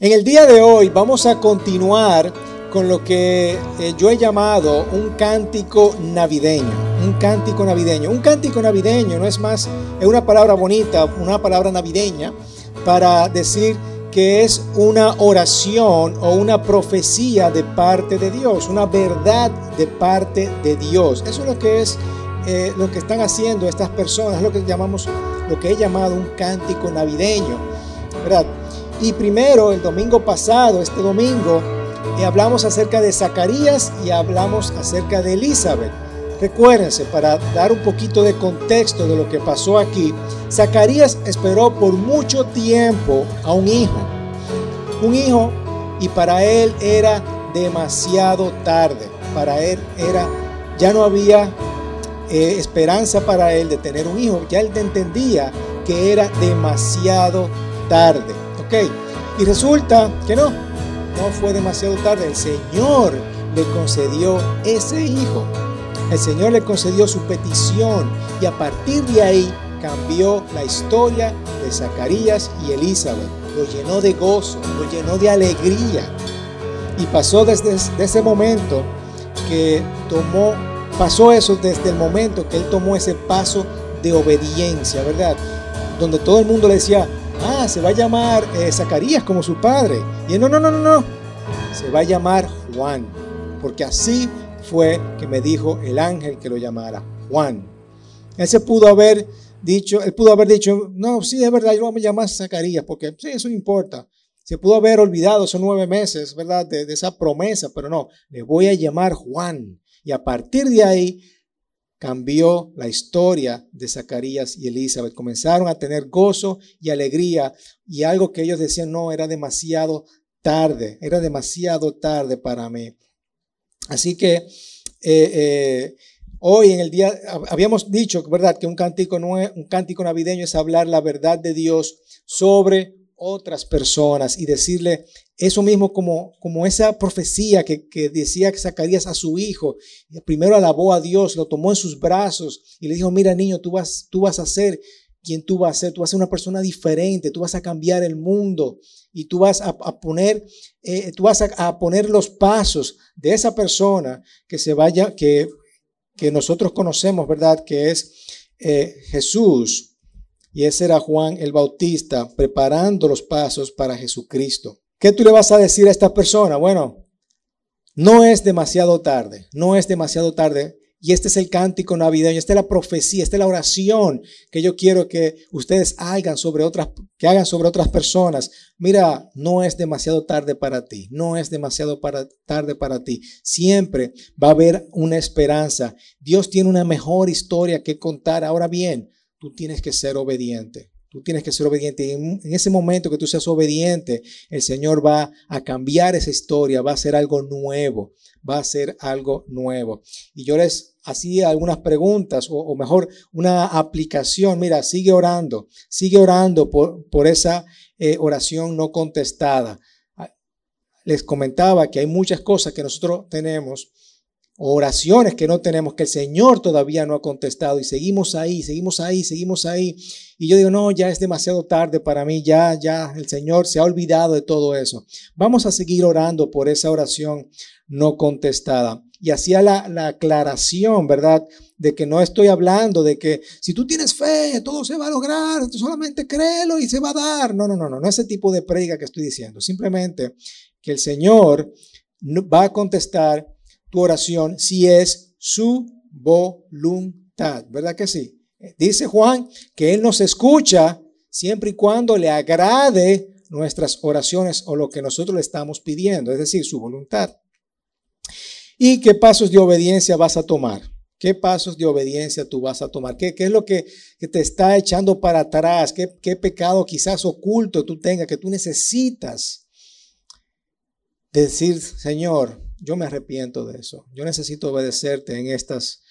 En el día de hoy vamos a continuar con lo que eh, yo he llamado un cántico navideño. Un cántico navideño. Un cántico navideño no es más, es una palabra bonita, una palabra navideña para decir que es una oración o una profecía de parte de Dios, una verdad de parte de Dios. Eso es lo que es eh, lo que están haciendo estas personas, lo que llamamos, lo que he llamado un cántico navideño, ¿verdad? Y primero, el domingo pasado, este domingo, eh, hablamos acerca de Zacarías y hablamos acerca de Elizabeth. Recuérdense, para dar un poquito de contexto de lo que pasó aquí, Zacarías esperó por mucho tiempo a un hijo. Un hijo y para él era demasiado tarde. Para él era, ya no había eh, esperanza para él de tener un hijo. Ya él entendía que era demasiado tarde. Y resulta que no, no fue demasiado tarde. El Señor le concedió ese hijo. El Señor le concedió su petición y a partir de ahí cambió la historia de Zacarías y Elizabeth. Lo llenó de gozo, lo llenó de alegría. Y pasó desde ese momento que tomó, pasó eso desde el momento que él tomó ese paso de obediencia, ¿verdad? Donde todo el mundo le decía, ah, se va a llamar eh, Zacarías como su padre. Y él, no, no, no, no, no, se va a llamar Juan, porque así fue que me dijo el ángel que lo llamara Juan. Él se pudo haber dicho, él pudo haber dicho, no, sí, es verdad, yo voy a llamar Zacarías, porque sí, eso no importa. Se pudo haber olvidado esos nueve meses, ¿verdad? De, de esa promesa, pero no, le voy a llamar Juan. Y a partir de ahí, cambió la historia de Zacarías y Elizabeth. Comenzaron a tener gozo y alegría y algo que ellos decían, no, era demasiado tarde, era demasiado tarde para mí. Así que eh, eh, hoy en el día, habíamos dicho, ¿verdad?, que un cántico, un cántico navideño es hablar la verdad de Dios sobre otras personas y decirle eso mismo como, como esa profecía que, decía que Zacarías a su hijo. Primero alabó a Dios, lo tomó en sus brazos y le dijo, mira niño, tú vas, tú vas a ser quien tú vas a ser, tú vas a ser una persona diferente, tú vas a cambiar el mundo y tú vas a, poner, eh, tú vas a, poner los pasos de esa persona que se vaya, que, que nosotros conocemos, ¿verdad? Que es eh, Jesús. Y ese era Juan el Bautista preparando los pasos para Jesucristo. ¿Qué tú le vas a decir a esta persona? Bueno, no es demasiado tarde, no es demasiado tarde. Y este es el cántico navideño, esta es la profecía, esta es la oración que yo quiero que ustedes hagan sobre otras, que hagan sobre otras personas. Mira, no es demasiado tarde para ti, no es demasiado tarde para ti. Siempre va a haber una esperanza. Dios tiene una mejor historia que contar. Ahora bien, tú tienes que ser obediente. Tú tienes que ser obediente. en, ese momento que tú seas obediente, el Señor va a cambiar esa historia, va a hacer algo nuevo, va a hacer algo nuevo. Y yo les hacía algunas preguntas, o, mejor, una aplicación. Mira, sigue orando, sigue orando por, por esa eh, oración no contestada. Ah, les comentaba que hay muchas cosas que nosotros tenemos oraciones que no tenemos, que el Señor todavía no ha contestado y seguimos ahí, seguimos ahí, seguimos ahí. Y yo digo, no, ya es demasiado tarde para mí, ya, ya el Señor se ha olvidado de todo eso. Vamos a seguir orando por esa oración no contestada. Y hacía la, la aclaración, ¿verdad? De que no estoy hablando de que si tú tienes fe, todo se va a lograr, solamente créelo y se va a dar. No, no, no, no, no ese tipo de predica que estoy diciendo. Simplemente que el Señor va a contestar tu oración si es su voluntad, ¿verdad que sí? Dice Juan que Él nos escucha siempre y cuando le agrade nuestras oraciones o lo que nosotros le estamos pidiendo, es decir, su voluntad. ¿Y qué pasos de obediencia vas a tomar? ¿Qué pasos de obediencia tú vas a tomar? ¿Qué, qué es lo que, que, te está echando para atrás? ¿Qué, ¿Qué pecado quizás oculto tú tengas que tú necesitas decir, Señor, yo me arrepiento de eso. Yo necesito obedecerte en, estas,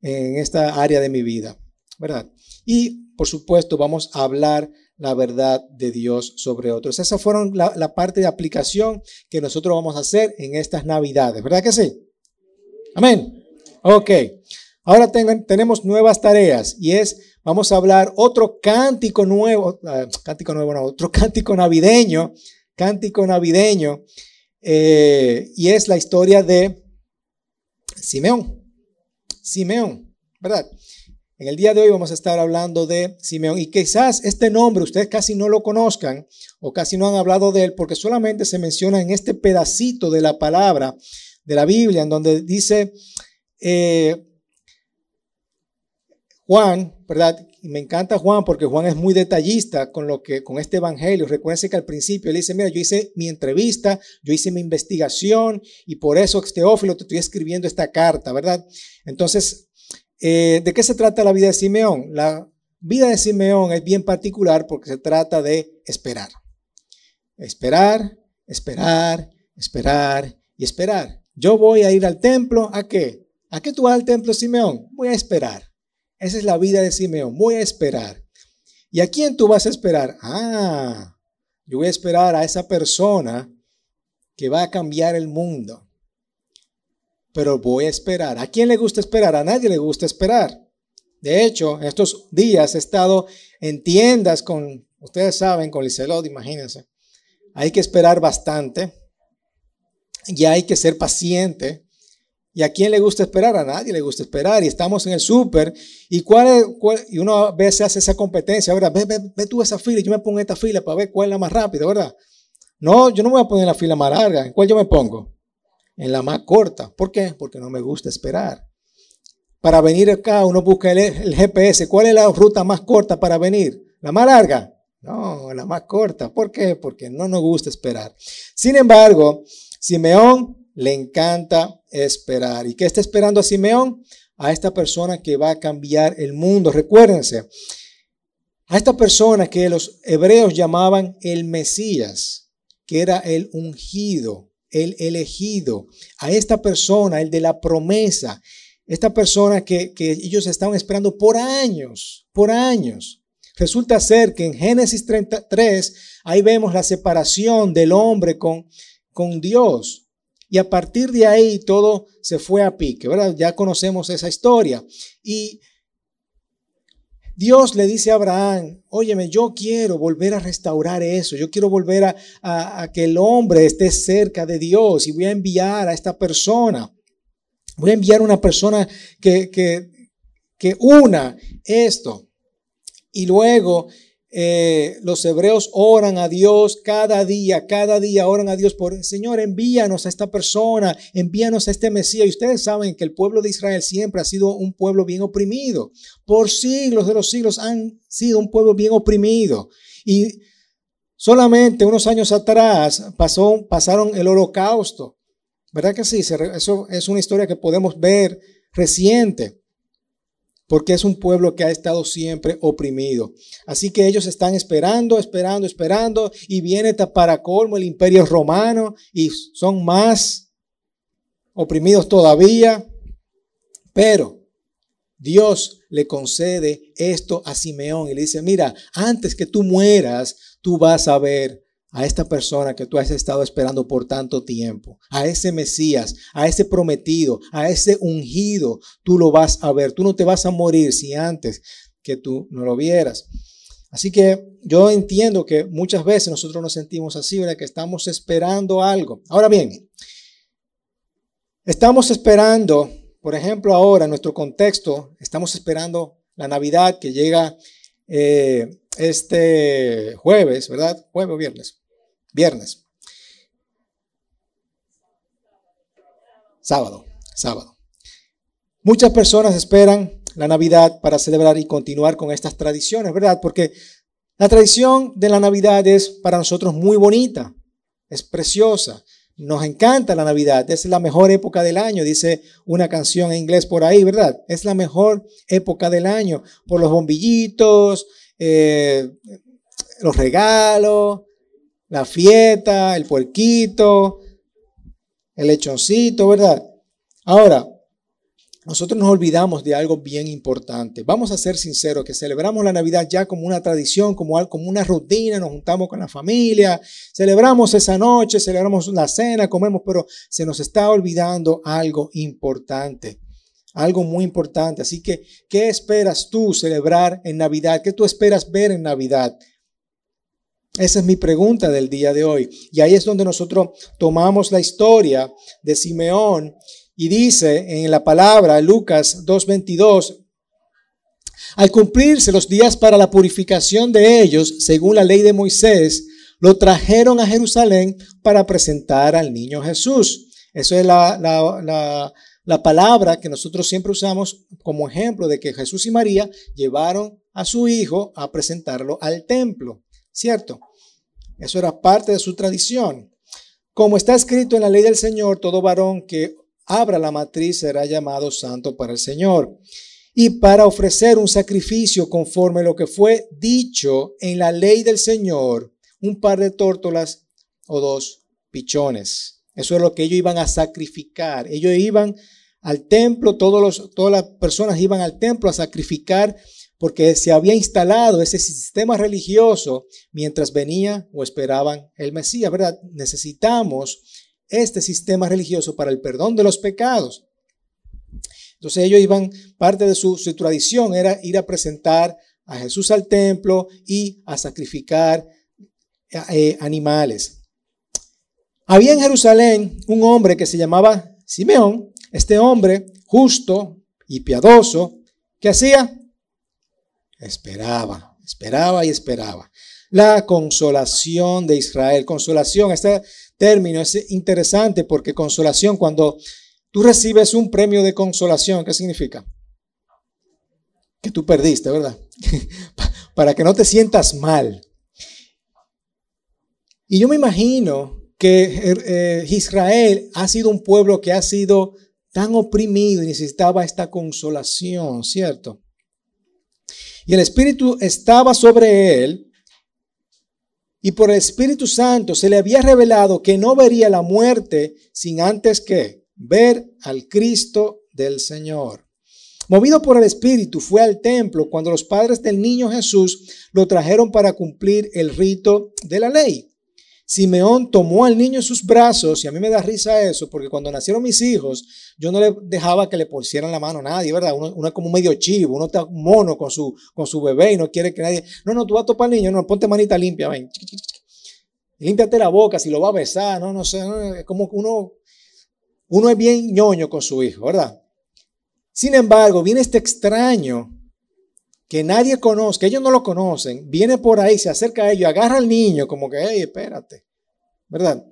en esta área de mi vida, ¿verdad? Y, por supuesto, vamos a hablar la verdad de Dios sobre otros. Esa fueron la, parte de aplicación que nosotros vamos a hacer en estas navidades, ¿verdad que sí? Amén. Ok. Ahora tenemos nuevas tareas y es, vamos a hablar otro cántico nuevo, ah, cántico nuevo, no, otro cántico navideño cántico navideño, eh, y es la historia de Simeón. Simeón, ¿verdad? En el día de hoy vamos a estar hablando de Simeón y quizás este nombre ustedes casi no lo conozcan o casi no han hablado de él porque solamente se menciona en este pedacito de la palabra de la Biblia en donde dice eh, Juan, ¿verdad? Y me encanta Juan porque Juan es muy detallista con lo que con este evangelio. Recuerden que al principio él dice, mira, yo hice mi entrevista, yo hice mi investigación y por eso Teófilo te estoy escribiendo esta carta, ¿verdad? Entonces, eh, ¿de qué se trata la vida de Simeón? La vida de Simeón es bien particular porque se trata de esperar. Esperar, esperar, esperar y esperar. Yo voy a ir al templo, ¿a qué? ¿A qué tú vas al templo, Simeón? Voy a esperar. Esa es la vida de Simeón. Voy a esperar. ¿Y a quién tú vas a esperar? Ah, yo voy a esperar a esa persona que va a cambiar el mundo. Pero voy a esperar. ¿A quién le gusta esperar? A nadie le gusta esperar. De hecho, estos días he estado en tiendas con, ustedes saben, con Licelot, imagínense. Hay que esperar bastante. Y hay que ser paciente. ¿Y a quién le gusta esperar? A nadie le gusta esperar. Y estamos en el súper. ¿Y cuál, y uno a veces hace esa competencia, ¿verdad? Ve, ve, ve, tú esa fila yo me pongo en esta fila para ver cuál es la más rápida, ¿verdad? No, yo no me voy a poner la fila más larga. ¿En cuál yo me pongo? En la más corta. ¿Por qué? Porque no me gusta esperar. Para venir acá uno busca el, el GPS. ¿Cuál es la ruta más corta para venir? ¿La más larga? No, la más corta. ¿Por qué? Porque no nos gusta esperar. Sin embargo, Simeón le encanta esperar. ¿Y qué está esperando a Simeón? A esta persona que va a cambiar el mundo. Recuérdense, a esta persona que los hebreos llamaban el Mesías, que era el ungido, el elegido, a esta persona, el de la promesa, esta persona que, que ellos estaban esperando por años, por años. Resulta ser que en Génesis 33, ahí vemos la separación del hombre con, con Dios. Y a partir de ahí todo se fue a pique, ¿verdad? Ya conocemos esa historia. Y Dios le dice a Abraham, óyeme, yo quiero volver a restaurar eso, yo quiero volver a, a, que el hombre esté cerca de Dios y voy a enviar a esta persona, voy a enviar una persona que, que, que una esto. Y luego eh, los hebreos oran a Dios cada día, cada día oran a Dios por, Señor, envíanos a esta persona, envíanos a este Mesías. Y ustedes saben que el pueblo de Israel siempre ha sido un pueblo bien oprimido. Por siglos de los siglos han sido un pueblo bien oprimido. Y solamente unos años atrás pasó, pasaron el holocausto. ¿Verdad que sí? Eso es una historia que podemos ver reciente porque es un pueblo que ha estado siempre oprimido. Así que ellos están esperando, esperando, esperando, y viene para colmo el imperio romano y son más oprimidos todavía. Pero Dios le concede esto a Simeón y le dice, mira, antes que tú mueras, tú vas a ver a esta persona que tú has estado esperando por tanto tiempo, a ese Mesías, a ese prometido, a ese ungido, tú lo vas a ver. Tú no te vas a morir si antes que tú no lo vieras. Así que yo entiendo que muchas veces nosotros nos sentimos así, ¿verdad? Que estamos esperando algo. Ahora bien, estamos esperando, por ejemplo, ahora en nuestro contexto, estamos esperando la Navidad que llega eh, este jueves, ¿verdad? Jueves o viernes viernes. Sábado, sábado. Muchas personas esperan la Navidad para celebrar y continuar con estas tradiciones, ¿verdad? Porque la tradición de la Navidad es para nosotros muy bonita, es preciosa. Nos encanta la Navidad, es la mejor época del año, dice una canción en inglés por ahí, ¿verdad? Es la mejor época del año por los bombillitos, eh, los regalos, la fiesta, el puerquito, el lechoncito, ¿verdad? Ahora, nosotros nos olvidamos de algo bien importante. Vamos a ser sinceros, que celebramos la Navidad ya como una tradición, como, como una rutina, nos juntamos con la familia, celebramos esa noche, celebramos la cena, comemos, pero se nos está olvidando algo importante, algo muy importante. Así que, ¿qué esperas tú celebrar en Navidad? ¿Qué tú esperas ver en Navidad? Esa es mi pregunta del día de hoy. Y ahí es donde nosotros tomamos la historia de Simeón y dice en la palabra Lucas 2.22, al cumplirse los días para la purificación de ellos, según la ley de Moisés, lo trajeron a Jerusalén para presentar al niño Jesús. Eso es la, la, la palabra que nosotros siempre usamos como ejemplo de que Jesús y María llevaron a su hijo a presentarlo al templo. ¿Cierto? Eso era parte de su tradición. Como está escrito en la ley del Señor, todo varón que abra la matriz será llamado santo para el Señor. Y para ofrecer un sacrificio conforme lo que fue dicho en la ley del Señor, un par de tórtolas o dos pichones. Eso es lo que ellos iban a sacrificar. Ellos iban al templo, todos los, todas las personas iban al templo a sacrificar porque se había instalado ese sistema religioso mientras venía o esperaban el Mesías, ¿verdad? Necesitamos este sistema religioso para el perdón de los pecados. Entonces ellos iban, parte de su, tradición era ir a presentar a Jesús al templo y a sacrificar eh, animales. Había en Jerusalén un hombre que se llamaba Simeón, este hombre justo y piadoso, que hacía Esperaba, esperaba y esperaba. La consolación de Israel. Consolación, este término es interesante porque consolación, cuando tú recibes un premio de consolación, ¿qué significa? Que tú perdiste, ¿verdad? Para que no te sientas mal. Y yo me imagino que eh, Israel ha sido un pueblo que ha sido tan oprimido y necesitaba esta consolación, ¿cierto? Y el Espíritu estaba sobre él. Y por el Espíritu Santo se le había revelado que no vería la muerte sin antes que ver al Cristo del Señor. Movido por el Espíritu, fue al templo cuando los padres del niño Jesús lo trajeron para cumplir el rito de la ley. Simeón tomó al niño en sus brazos y a mí me da risa eso porque cuando nacieron mis hijos yo no le dejaba que le pusieran la mano a nadie, ¿verdad? Uno, es como medio chivo, uno está mono con su, con su bebé y no quiere que nadie, no, no, tú vas a topar al niño, no, ponte manita limpia, ven, límpiate la boca si lo va a besar, no, no sé, es como uno, uno es bien ñoño con su hijo, ¿verdad? Sin embargo, viene este extraño que nadie conoce, ellos no lo conocen, viene por ahí, se acerca a ellos, agarra al niño como que, hey, espérate, ¿verdad?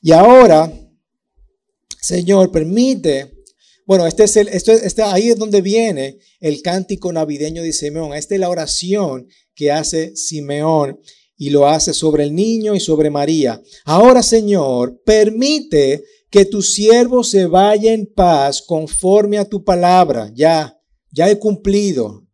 Y ahora, Señor, permite, bueno, este es el, este, ahí es donde viene el cántico navideño de Simeón, esta es la oración que hace Simeón y lo hace sobre el niño y sobre María. Ahora, Señor, permite que tu siervo se vaya en paz conforme a tu palabra. Ya, ya he cumplido.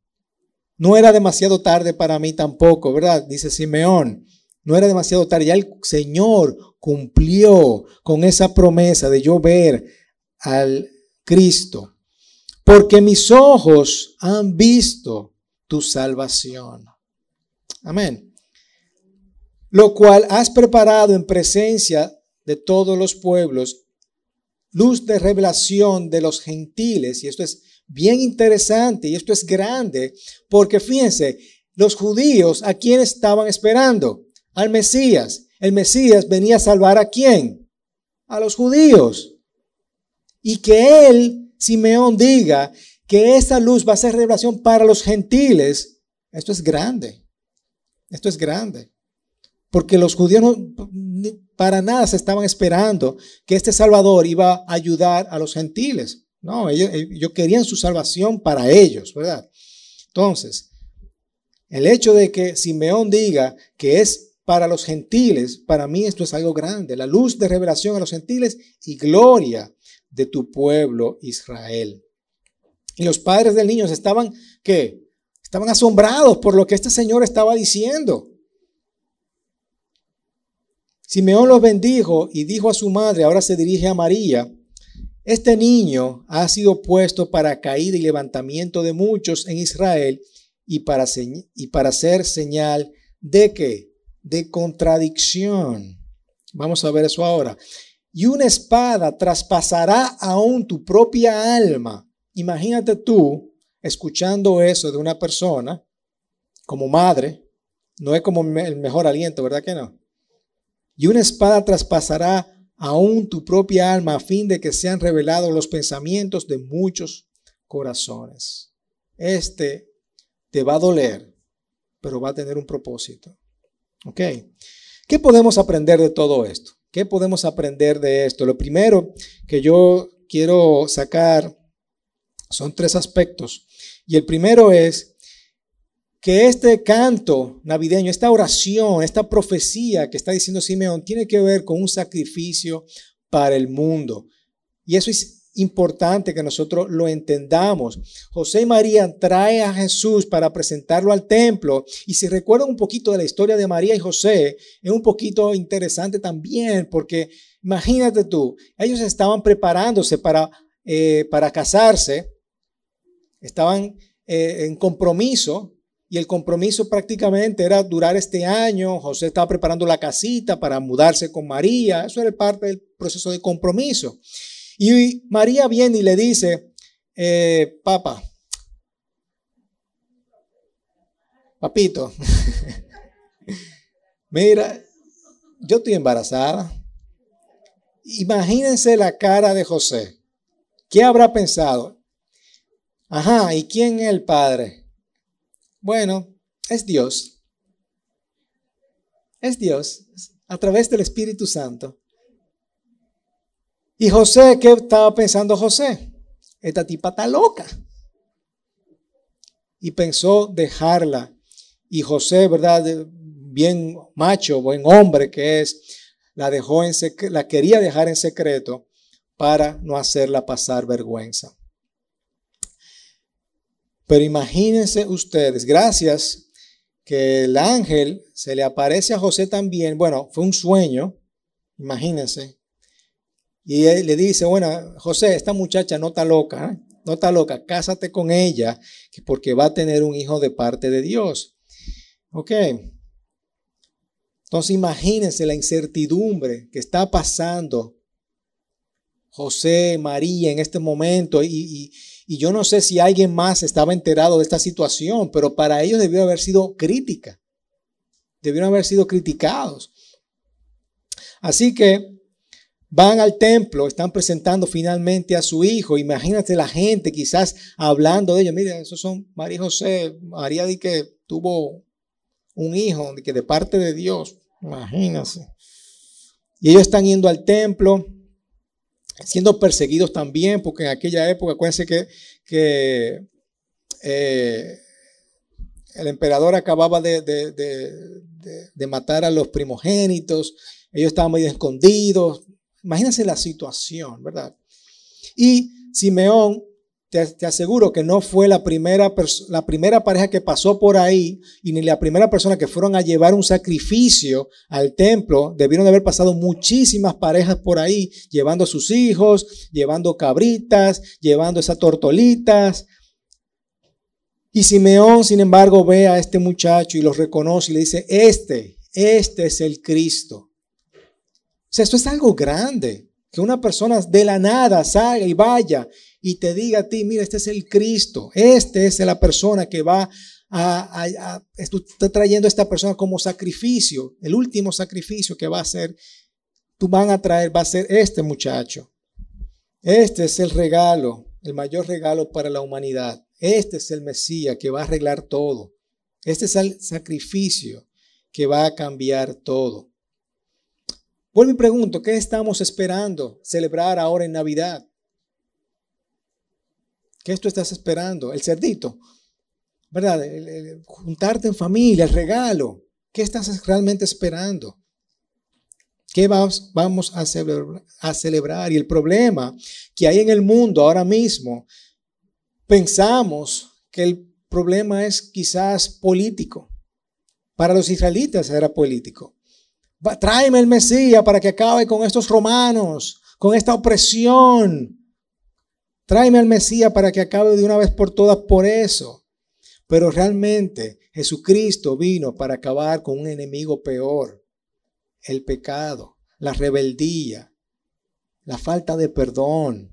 No era demasiado tarde para mí tampoco, ¿verdad? Dice Simeón. No era demasiado tarde. Ya el Señor cumplió con esa promesa de yo ver al Cristo. Porque mis ojos han visto tu salvación. Amén. Lo cual has preparado en presencia de todos los pueblos, luz de revelación de los gentiles. Y esto es bien interesante y esto es grande porque fíjense, los judíos a quién estaban esperando? Al Mesías. El Mesías venía a salvar a quién? A los judíos. Y que él, Simeón, diga que esa luz va a ser revelación para los gentiles. Esto es grande. Esto es grande. Porque los judíos no, para nada se estaban esperando que este Salvador iba a ayudar a los gentiles. No, ellos, querían su salvación para ellos, ¿verdad? Entonces, el hecho de que Simeón diga que es para los gentiles, para mí esto es algo grande. La luz de revelación a los gentiles y gloria de tu pueblo Israel. Y los padres del niño estaban, ¿qué? Estaban asombrados por lo que este Señor estaba diciendo. Simeón los bendijo y dijo a su madre, ahora se dirige a María, este niño ha sido puesto para caída y levantamiento de muchos en Israel y para, y para ser señal de qué? De contradicción. Vamos a ver eso ahora. Y una espada traspasará aún tu propia alma. Imagínate tú escuchando eso de una persona como madre, No es como el mejor aliento, ¿verdad que no? Y una espada traspasará aún tu propia alma a fin de que sean revelados los pensamientos de muchos corazones. Este te va a doler, pero va a tener un propósito. ¿Ok? ¿Qué podemos aprender de todo esto? ¿Qué podemos aprender de esto? Lo primero que yo quiero sacar son tres aspectos. Y el primero es que este canto navideño, esta oración, esta profecía que está diciendo Simeón, tiene que ver con un sacrificio para el mundo. Y eso es importante que nosotros lo entendamos. José y María trae a Jesús para presentarlo al templo. Y si recuerdan un poquito de la historia de María y José, es un poquito interesante también, porque imagínate tú, ellos estaban preparándose para, eh, para casarse, estaban eh, en compromiso. Y el compromiso prácticamente era durar este año. José estaba preparando la casita para mudarse con María. Eso era parte del proceso de compromiso. Y María viene y le dice, eh, papá, papito, mira, yo estoy embarazada. Imagínense la cara de José. ¿Qué habrá pensado? Ajá, ¿y quién es el padre? Bueno, es Dios. Es Dios, a través del Espíritu Santo. Y José, ¿qué estaba pensando José? Esta tipa está loca. Y pensó dejarla. Y José, ¿verdad? Bien macho, buen hombre que es, la dejó en la quería dejar en secreto para no hacerla pasar vergüenza. Pero imagínense ustedes, gracias que el ángel se le aparece a José también. Bueno, fue un sueño, imagínense. Y él le dice, bueno, José, esta muchacha no está loca, ¿eh? no está loca, cásate con ella, porque va a tener un hijo de parte de Dios. Ok. Entonces imagínense la incertidumbre que está pasando José, María en este momento. Y, y, yo no sé si alguien más estaba enterado de esta situación, pero para ellos debió haber sido crítica. Debieron haber sido criticados. Así que Van al templo, están presentando finalmente a su hijo. Imagínate la gente quizás hablando de ellos. Mira, esos son María y José. María di que tuvo un hijo, de que de parte de Dios. Imagínense. Y ellos están yendo al templo, siendo perseguidos también, porque en aquella época, acuérdense que, que eh, el emperador acababa de, de, matar a los primogénitos. Ellos estaban muy escondidos, Imagínense la situación, ¿verdad? Y Simeón, te, aseguro que no fue la primera, la primera pareja que pasó por ahí y ni la primera persona que fueron a llevar un sacrificio al templo. Debieron de haber pasado muchísimas parejas por ahí, llevando a sus hijos, llevando cabritas, llevando esas tortolitas. Y Simeón, sin embargo, ve a este muchacho y lo reconoce y le dice, este, este es el Cristo esto es algo grande. Que una persona de la nada salga y vaya y te diga a ti, mira, este es el Cristo, este es la persona que va a, está trayendo a esta persona como sacrificio, el último sacrificio que va a hacer, tú van a traer, va a ser este muchacho. Este es el regalo, el mayor regalo para la humanidad. Este es el Mesías que va a arreglar todo. Este es el sacrificio que va a cambiar todo. Vuelvo y pregunto, ¿qué estamos esperando celebrar ahora en Navidad? ¿Qué tú estás esperando? El cerdito, ¿verdad? juntarte en familia, el regalo. ¿Qué estás realmente esperando? ¿Qué vamos, vamos a celebrar? Y el problema que hay en el mundo ahora mismo, pensamos que el problema es quizás político. Para los israelitas era político. Tráeme el Mesías para que acabe con estos romanos, con esta opresión. Tráeme al Mesías para que acabe de una vez por todas por eso. Pero realmente Jesucristo vino para acabar con un enemigo peor, el pecado, la rebeldía, la falta de perdón.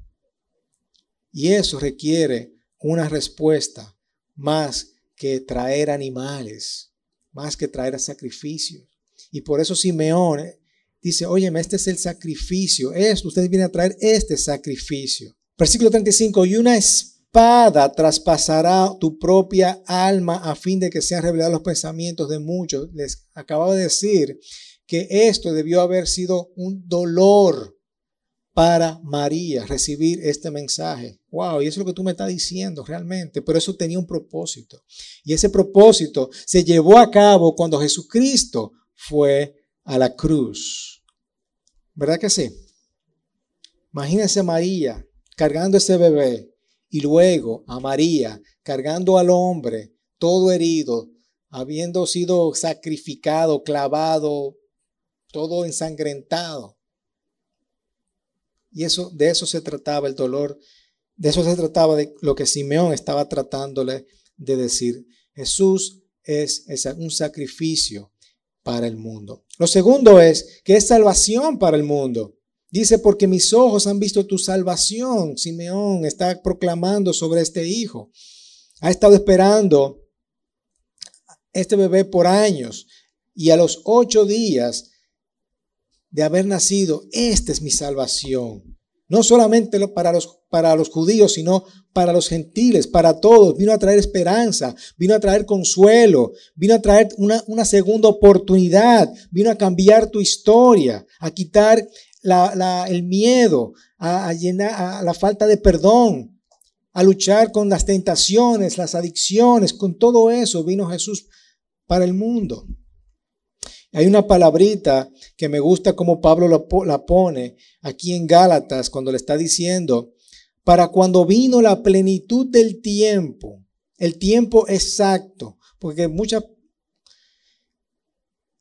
Y eso requiere una respuesta más que traer animales más que traer sacrificios. Y por eso Simeón eh, dice, óyeme, este es el sacrificio, esto, ustedes vienen a traer este sacrificio. Versículo 35, y una espada traspasará tu propia alma a fin de que sean revelados los pensamientos de muchos. Les acabo de decir que esto debió haber sido un dolor para María recibir este mensaje. Wow, y eso es lo que tú me estás diciendo realmente, pero eso tenía un propósito. Y ese propósito se llevó a cabo cuando Jesucristo fue a la cruz. ¿Verdad que sí? Imagínense a María cargando ese bebé y luego a María cargando al hombre todo herido, habiendo sido sacrificado, clavado, todo ensangrentado. Y eso, de eso se trataba el dolor, de eso se trataba de lo que Simeón estaba tratándole de decir. Jesús es, es un sacrificio para el mundo. Lo segundo es que es salvación para el mundo. Dice, porque mis ojos han visto tu salvación. Simeón está proclamando sobre este hijo. Ha estado esperando este bebé por años y a los ocho días de haber nacido, esta es mi salvación. No solamente para los, para los judíos, sino para los gentiles, para todos. Vino a traer esperanza, vino a traer consuelo, vino a traer una, una segunda oportunidad, vino a cambiar tu historia, a quitar el miedo, a, a llenar a la falta de perdón, a luchar con las tentaciones, las adicciones, con todo eso vino Jesús para el mundo. Hay una palabrita que me gusta como Pablo la pone aquí en Gálatas cuando le está diciendo, para cuando vino la plenitud del tiempo, el tiempo exacto, porque muchas...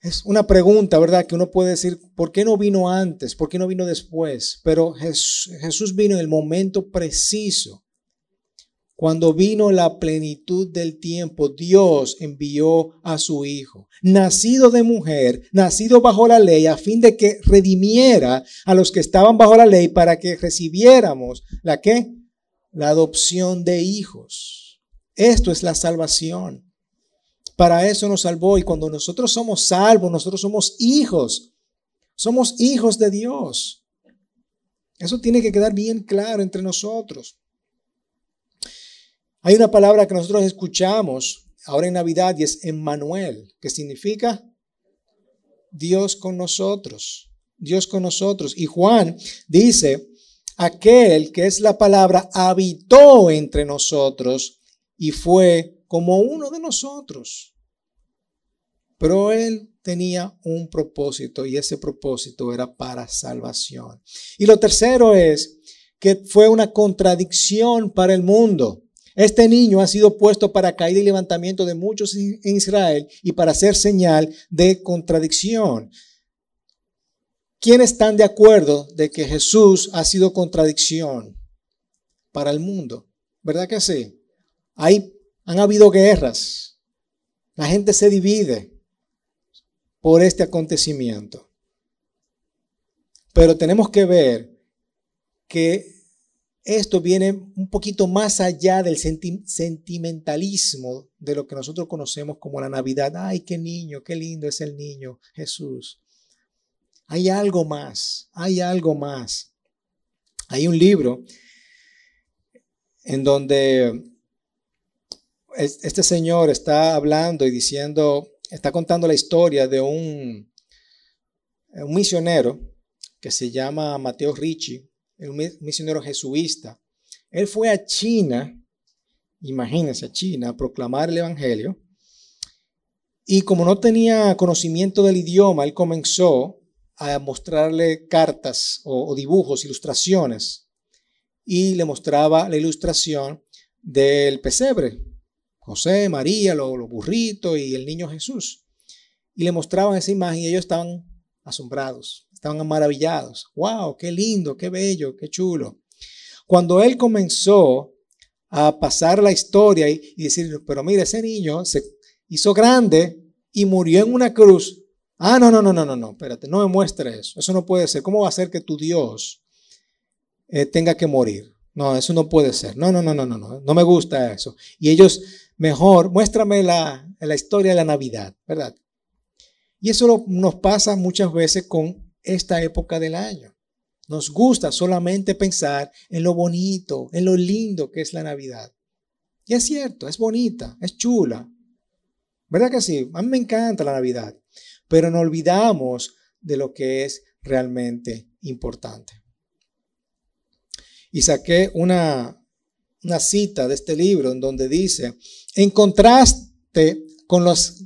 Es una pregunta, ¿verdad? Que uno puede decir, ¿por qué no vino antes? ¿Por qué no vino después? Pero Jesús vino en el momento preciso cuando vino la plenitud del tiempo, Dios envió a su Hijo, nacido de mujer, nacido bajo la ley, a fin de que redimiera a los que estaban bajo la ley para que recibiéramos la qué? La adopción de hijos. Esto es la salvación. Para eso nos salvó y cuando nosotros somos salvos, nosotros somos hijos. Somos hijos de Dios. Eso tiene que quedar bien claro entre nosotros. Hay una palabra que nosotros escuchamos ahora en Navidad y es Emmanuel, que significa Dios con nosotros. Dios con nosotros. Y Juan dice, aquel que es la palabra habitó entre nosotros y fue como uno de nosotros. Pero él tenía un propósito y ese propósito era para salvación. Y lo tercero es que fue una contradicción para el mundo. Este niño ha sido puesto para caída y levantamiento de muchos en Israel y para ser señal de contradicción. ¿Quiénes están de acuerdo de que Jesús ha sido contradicción para el mundo? ¿Verdad que sí? Hay, han habido guerras. La gente se divide por este acontecimiento. Pero tenemos que ver que esto viene un poquito más allá del sentimentalismo de lo que nosotros conocemos como la Navidad. Ay, qué niño, qué lindo es el niño Jesús. Hay algo más, hay algo más. Hay un libro en donde este señor está hablando y diciendo, está contando la historia de un, un misionero que se llama Mateo Ricci un misionero jesuista. Él fue a China, imagínense, a China, a proclamar el Evangelio. Y como no tenía conocimiento del idioma, él comenzó a mostrarle cartas o, dibujos, ilustraciones. Y le mostraba la ilustración del pesebre. José, María, los, burritos y el niño Jesús. Y le mostraban esa imagen y ellos estaban asombrados estaban maravillados. ¡Wow! ¡Qué lindo! ¡Qué bello! ¡Qué chulo! Cuando él comenzó a pasar la historia y, decir, pero mira, ese niño se hizo grande y murió en una cruz. Ah, no, no, no, no, no, no, espérate, no me muestres eso. Eso no puede ser. ¿Cómo va a ser que tu Dios eh, tenga que morir? No, eso no puede ser. No, no, no, no, no, no. No me gusta eso. Y ellos mejor, muéstrame la, la historia de la Navidad, ¿verdad? Y eso nos pasa muchas veces con esta época del año. Nos gusta solamente pensar en lo bonito, en lo lindo que es la Navidad. Y es cierto, es bonita, es chula. ¿Verdad que sí? A mí me encanta la Navidad. Pero no olvidamos de lo que es realmente importante. Y saqué una, una cita de este libro en donde dice, en contraste con, los,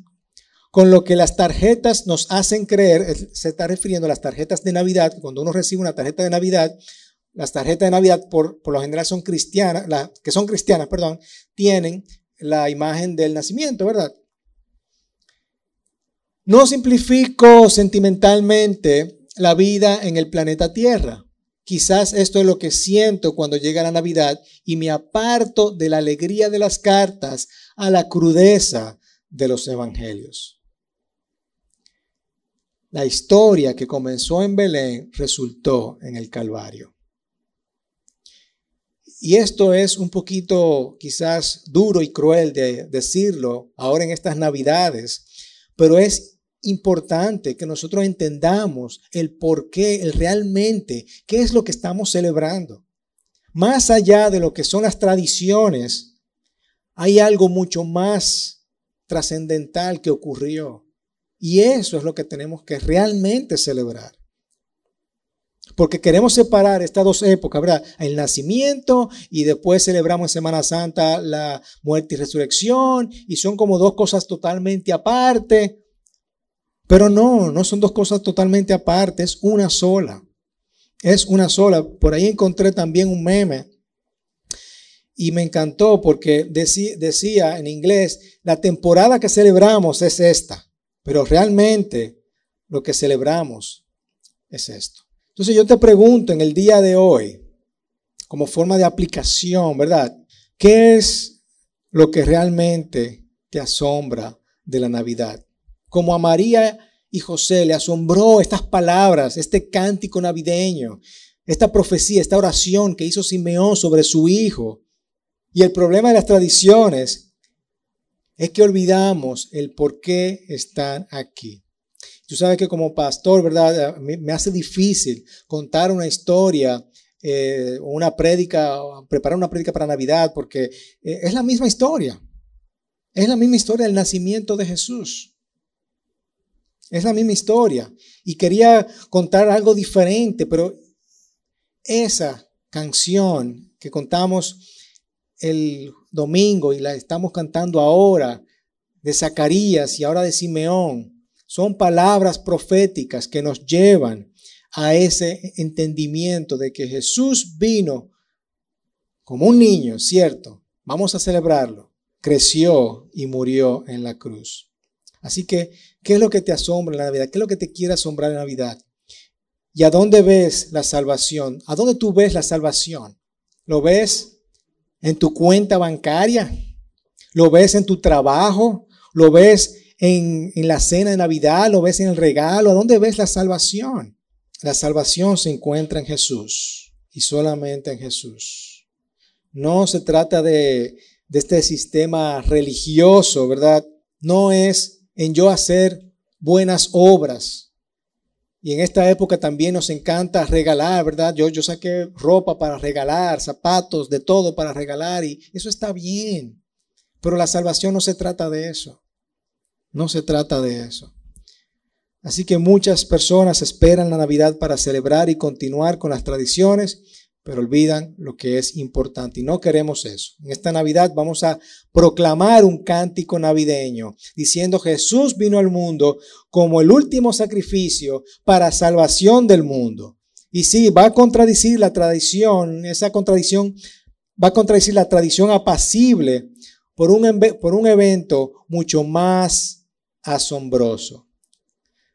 con lo que las tarjetas nos hacen creer, se está refiriendo a las tarjetas de Navidad, cuando uno recibe una tarjeta de Navidad, las tarjetas de Navidad por, por lo general son cristianas, que son cristianas, perdón, tienen la imagen del nacimiento, ¿verdad? No simplifico sentimentalmente la vida en el planeta Tierra. Quizás esto es lo que siento cuando llega la Navidad y me aparto de la alegría de las cartas a la crudeza de los evangelios. La historia que comenzó en Belén resultó en el Calvario. Y esto es un poquito quizás duro y cruel de decirlo ahora en estas Navidades, pero es importante que nosotros entendamos el por qué, el realmente, qué es lo que estamos celebrando. Más allá de lo que son las tradiciones, hay algo mucho más trascendental que ocurrió. Y eso es lo que tenemos que realmente celebrar. Porque queremos separar estas dos épocas, ¿verdad? El nacimiento y después celebramos en Semana Santa la muerte y resurrección y son como dos cosas totalmente aparte. Pero no, no son dos cosas totalmente aparte, es una sola. Es una sola. Por ahí encontré también un meme y me encantó porque decía, en inglés, la temporada que celebramos es esta, pero realmente lo que celebramos es esto. Entonces yo te pregunto en el día de hoy, como forma de aplicación, ¿verdad? ¿Qué es lo que realmente te asombra de la Navidad? Como a María y José le asombró estas palabras, este cántico navideño, esta profecía, esta oración que hizo Simeón sobre su hijo. Y el problema de las tradiciones es que olvidamos el por qué están aquí. Tú sabes que como pastor, ¿verdad? Me hace difícil contar una historia, eh, una prédica, preparar una prédica para Navidad, porque eh, es la misma historia. Es la misma historia del nacimiento de Jesús. Es la misma historia. Y quería contar algo diferente, pero esa canción que contamos el domingo y la estamos cantando ahora, de Zacarías y ahora de Simeón, son palabras proféticas que nos llevan a ese entendimiento de que Jesús vino como un niño, ¿cierto? Vamos a celebrarlo. Creció y murió en la cruz. Así que, ¿qué es lo que te asombra en la Navidad? ¿Qué es lo que te quiere asombrar en Navidad? ¿Y a dónde ves la salvación? ¿A dónde tú ves la salvación? ¿Lo ves en tu cuenta bancaria? ¿Lo ves en tu trabajo? ¿Lo ves en, la cena de Navidad? ¿Lo ves en el regalo? ¿A dónde ves la salvación? La salvación se encuentra en Jesús y solamente en Jesús. No se trata de este sistema religioso, ¿verdad? No es en yo hacer buenas obras. Y en esta época también nos encanta regalar, ¿verdad? Yo, yo saqué ropa para regalar, zapatos, de todo para regalar y eso está bien. Pero la salvación no se trata de eso. No se trata de eso. Así que muchas personas esperan la Navidad para celebrar y continuar con las tradiciones, pero olvidan lo que es importante y no queremos eso. En esta Navidad vamos a proclamar un cántico navideño diciendo Jesús vino al mundo como el último sacrificio para salvación del mundo. Y sí, va a contradecir la tradición, esa contradicción va a contradecir la tradición apacible por un, por un evento mucho más asombroso.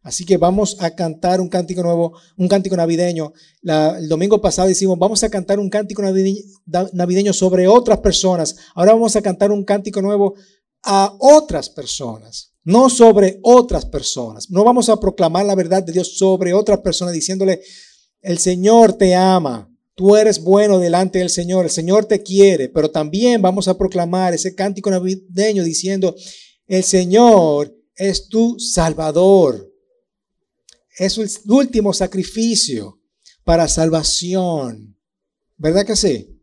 Así que vamos a cantar un cántico nuevo, un cántico navideño. el domingo pasado decimos, vamos a cantar un cántico navideño sobre otras personas. Ahora vamos a cantar un cántico nuevo a otras personas, no sobre otras personas. No vamos a proclamar la verdad de Dios sobre otras personas diciéndole, el Señor te ama, Tú eres bueno delante del Señor, el Señor te quiere, pero también vamos a proclamar ese cántico navideño diciendo, el Señor es tu Salvador. Es el último sacrificio para salvación. ¿Verdad que sí?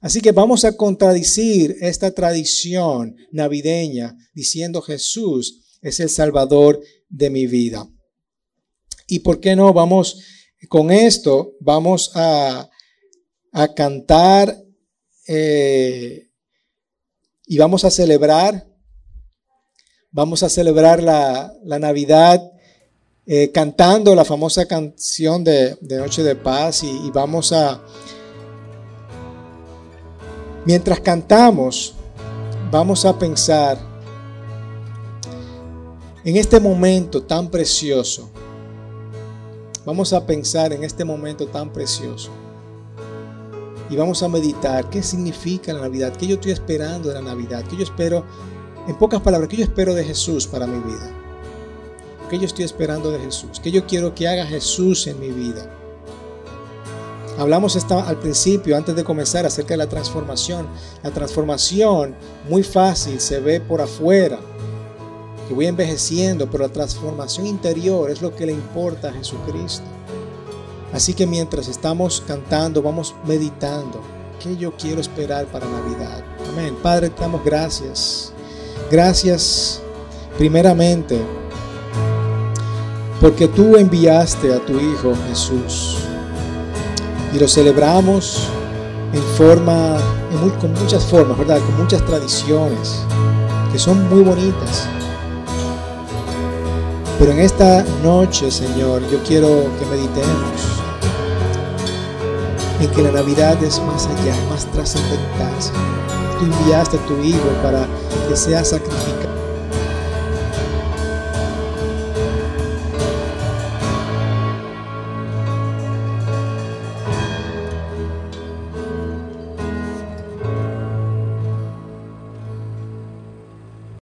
Así que vamos a contradicir esta tradición navideña diciendo Jesús es el Salvador de mi vida. ¿Y por qué no? Vamos con esto, vamos a, cantar eh, y vamos a celebrar, vamos a celebrar la Navidad eh, cantando la famosa canción de, Noche de Paz y, vamos a, mientras cantamos, vamos a pensar en este momento tan precioso. Vamos a pensar en este momento tan precioso. Y vamos a meditar qué significa la Navidad, qué yo estoy esperando de la Navidad, qué yo espero, en pocas palabras, qué yo espero de Jesús para mi vida. ¿Qué yo estoy esperando de Jesús? ¿Qué yo quiero que haga Jesús en mi vida? Hablamos esta, al principio, antes de comenzar, acerca de la transformación. La transformación muy fácil se ve por afuera, que voy envejeciendo, pero la transformación interior es lo que le importa a Jesucristo. Así que mientras estamos cantando, vamos meditando. ¿Qué yo quiero esperar para Navidad? Amén. Padre, te damos gracias. Gracias primeramente porque tú enviaste a tu Hijo Jesús. Y lo celebramos en forma, con muchas formas, ¿verdad? Con muchas tradiciones que son muy bonitas. Pero en esta noche, Señor, yo quiero que meditemos en que la Navidad es más allá, más trascendental. Tú enviaste a tu Hijo para que sea sacrificado